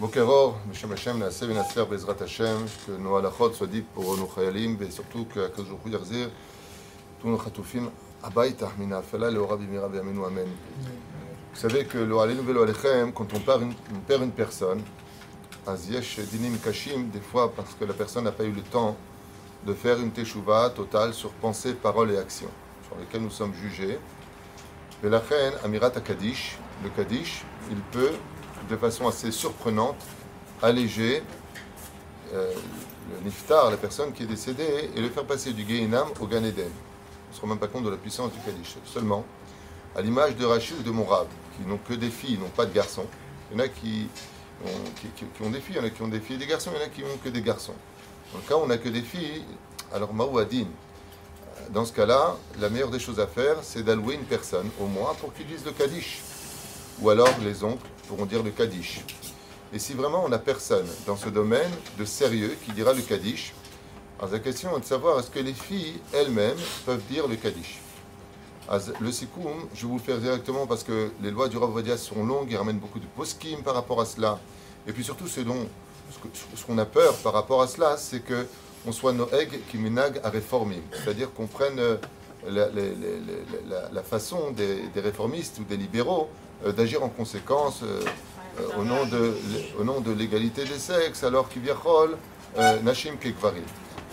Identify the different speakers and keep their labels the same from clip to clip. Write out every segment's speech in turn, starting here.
Speaker 1: Bokeror, Meshem Hashem, que et que. Vous savez que quand on perd une, personne, des fois parce que la personne n'a pas eu le temps de faire une teshuva totale sur pensée, parole et action, sur lesquelles nous sommes jugés. La le Kaddish, il peut, de façon assez surprenante, alléger euh, le niftar, la personne qui est décédée, et le faire passer du Gehinam au Gan Eden. On ne se rend même pas compte de la puissance du Kaddish. Seulement, à l'image de Rachid ou de Morab, qui n'ont que des filles, n'ont pas de garçons. Il y en a qui ont, des filles, il y en a qui ont des filles et des garçons, il y en a qui n'ont que des garçons. Dans le cas où on n'a que des filles, alors Maouadine, dans ce cas-là, la meilleure des choses à faire, c'est d'allouer une personne, au moins, pour qu'il dise le Kaddish. Ou alors les oncles pourront dire le Kaddish. Et si vraiment on n'a personne dans ce domaine de sérieux qui dira le Kaddish, alors la question est de savoir est-ce que les filles elles-mêmes peuvent dire le Kaddish. Le Sikoum, je vais vous le faire directement parce que les lois du Rav sont longues et ramènent beaucoup de poskim par rapport à cela. Et puis surtout, ce dont ce qu'on a peur par rapport à cela, c'est que on soit noeg qui minag à réformer. C'est-à-dire qu'on prenne euh, la, façon des, réformistes ou des libéraux d'agir en conséquence euh, euh, au nom de, au nom de l'égalité des sexes, alors qu'il a Nashim Kekvarim.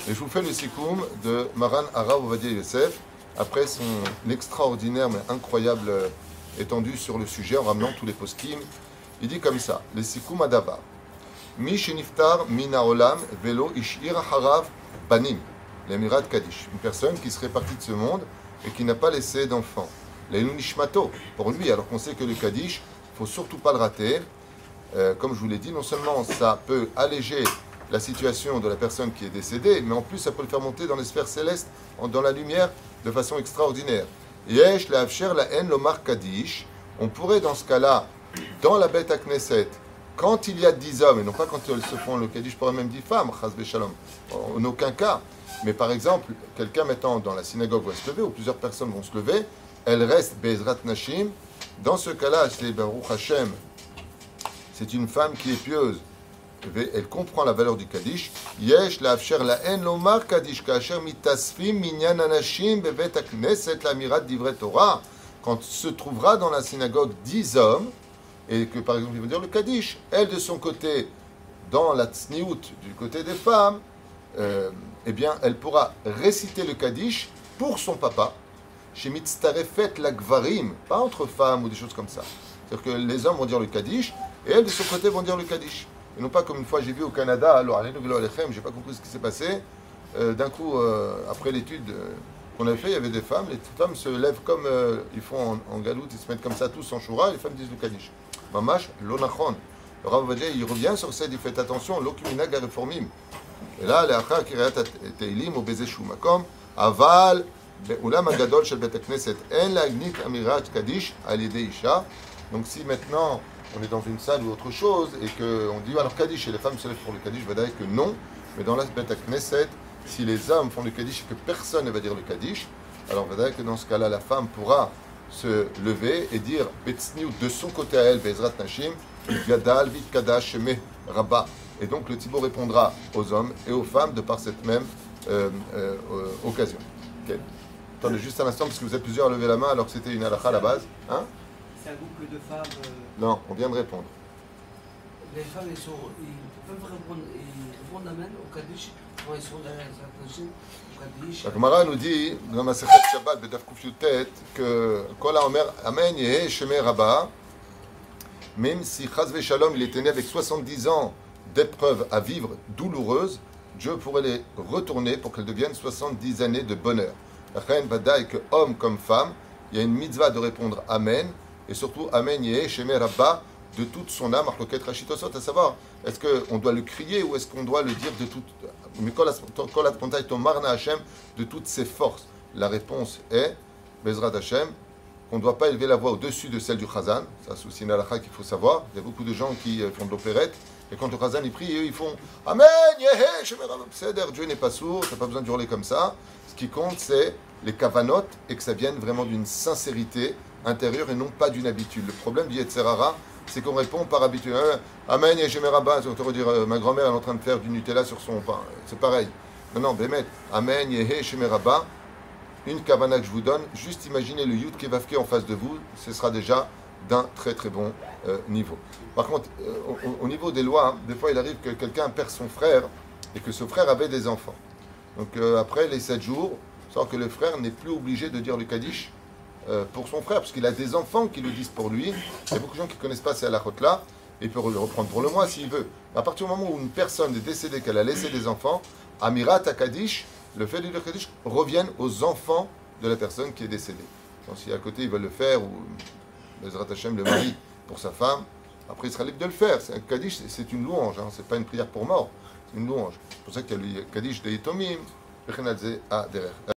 Speaker 1: Et je vous fais le sikoum de Maran Arav Ovadia Yosef, après son extraordinaire mais incroyable euh, étendue sur le sujet en ramenant tous les poskim. Il dit comme ça, le sikoum adavar. Mi sheniftar mina olam velo ishir harav banim. L'Emirat Kaddish. Une personne qui serait partie de ce monde et qui n'a pas laissé d'enfant. Nishmato. Pour lui, alors qu'on sait que le Kaddish, il faut surtout pas le rater. Euh, comme je vous l'ai dit, non seulement ça peut alléger la situation de la personne qui est décédée, mais en plus ça peut le faire monter dans les sphères célestes, dans la lumière, de façon extraordinaire. Yesh la la haine lomar Kaddish. On pourrait dans ce cas-là, dans la bête à Knesset, quand il y a dix hommes, et non pas quand elles se font le Kaddish, je pourrais même dire femmes, shalom, en aucun cas. Mais par exemple, quelqu'un mettant dans la synagogue va se lever, ou plusieurs personnes vont se lever, elle reste Bezrat Nashim. Dans ce cas-là, c'est Baruch Hashem, c'est une femme qui est pieuse. Elle comprend la valeur du Kaddish. Yesh laafsher la en lomar Kaddish kasher mitasfim minyan anashim akneset lamirat divret Torah. Quand se trouvera dans la synagogue dix hommes, et que par exemple ils vont dire le Kaddish, elle de son côté, dans la tsniout du côté des femmes, euh, eh bien elle pourra réciter le Kaddish pour son papa, chez mitztarefet la gvarim, pas entre femmes ou des choses comme ça. C'est-à-dire que les hommes vont dire le Kaddish, et elles de son côté vont dire le Kaddish. Et non pas comme une fois j'ai vu au Canada, alors allez nous alechem, j'ai pas compris ce qui s'est passé. Euh, D'un coup, euh, après l'étude qu'on avait fait, il y avait des femmes, les femmes se lèvent comme ils font en, en galoute, ils se mettent comme ça tous en choura, les femmes disent le Kaddish. Mamash, l'onachon. Le Rav Ovadia, il revient sur ça, il dit faites attention, l'okuminag reformim. Et là, לאחר קריאת התהילים או באיזשהו מקום, אבל באולם הגדול של בית הכנסת אין להגניק אמירת קדיש על ידי אישה. Donc si maintenant on est dans une salle ou autre chose et qu'on dit alors Kaddish et les femmes se lèvent pour le Kaddish, je vais dire que non. Mais dans la Beth Knesset, si les hommes font le Kaddish et que personne ne va dire le Kaddish, alors on va dire que dans ce cas-là, la femme pourra se lever et dire Betsniou de son côté à elle, Bezrat Nashim, Gadal, Vit Kadash, Sheme, Rabba. Et donc le Thibaut répondra aux hommes et aux femmes de par cette même euh, euh, euh, occasion. Attendez juste un instant parce que vous êtes plusieurs à lever la main alors que c'était une halakha à la base. Hein?
Speaker 2: C'est un couple de femmes. euh,
Speaker 1: Non, on vient de répondre.
Speaker 2: les femmes, ils, sont, peuvent répondre, ils répondent Amen au Kaddish
Speaker 1: Gemara nous dit dans Shabbat, que Amen Shemer Rabba, même si Chaz Shalom il était né avec 70 ans d'épreuves à vivre douloureuses, Dieu pourrait les retourner pour qu'elles deviennent 70 années de bonheur. La reine Vadaï, que homme comme femme, il y a une mitzvah de répondre Amen, et surtout Amen Yehe Shemer Rabba de toute son âme, à savoir, est-ce qu'on doit le crier ou est-ce qu'on doit le dire de toute. De toutes ses forces? La réponse est, Bezrat Hashem, qu'on ne doit pas élever la voix au-dessus de celle du Chazan. Ça, c'est une halakha qu'il faut savoir. Il y a beaucoup de gens qui euh, font de l'opérette. Et quand le Chazan il prie, ils font Amen, Dieu n'est pas sourd, tu n'as pas besoin de hurler comme ça. Ce qui compte, c'est les kavanot et que ça vienne vraiment d'une sincérité intérieure et non pas d'une habitude. Le problème du Yetzerara, c'est qu'on répond par habitude. Hein, Amen, Yeshemé Rabba, on te dire, euh, ma grand-mère est en train de faire du Nutella sur son pain. C'est pareil. Non, non, Bémet, Amen, Yeshemé Rabba, une kavana que je vous donne, juste imaginez le Yud Kevavke en face de vous, ce sera déjà d'un très très bon euh, niveau. Par contre, euh, au, niveau des lois, hein, des fois il arrive que quelqu'un perd son frère et que ce frère avait des enfants. Donc après les sept jours, sans que le frère n'est plus obligé de dire le Kaddish euh, pour son frère, parce qu'il a des enfants qui le disent pour lui. Il y a beaucoup de gens qui ne connaissent pas ces halachot-là, et il peut le reprendre pour le mois s'il veut. À partir du moment où une personne est décédée, qu'elle a laissé des enfants, Amirat Akadish, le fait de dire Kaddish, reviennent aux enfants de la personne qui est décédée. Donc si à côté ils veulent le faire, ou Bezrat Hashem, le mari, pour sa femme, après il sera libre de le faire. Un Kaddish, c'est une louange, hein. c'est pas une prière pour mort, c'est une louange. C'est pour ça qu'il y a le Kaddish de Yitomim.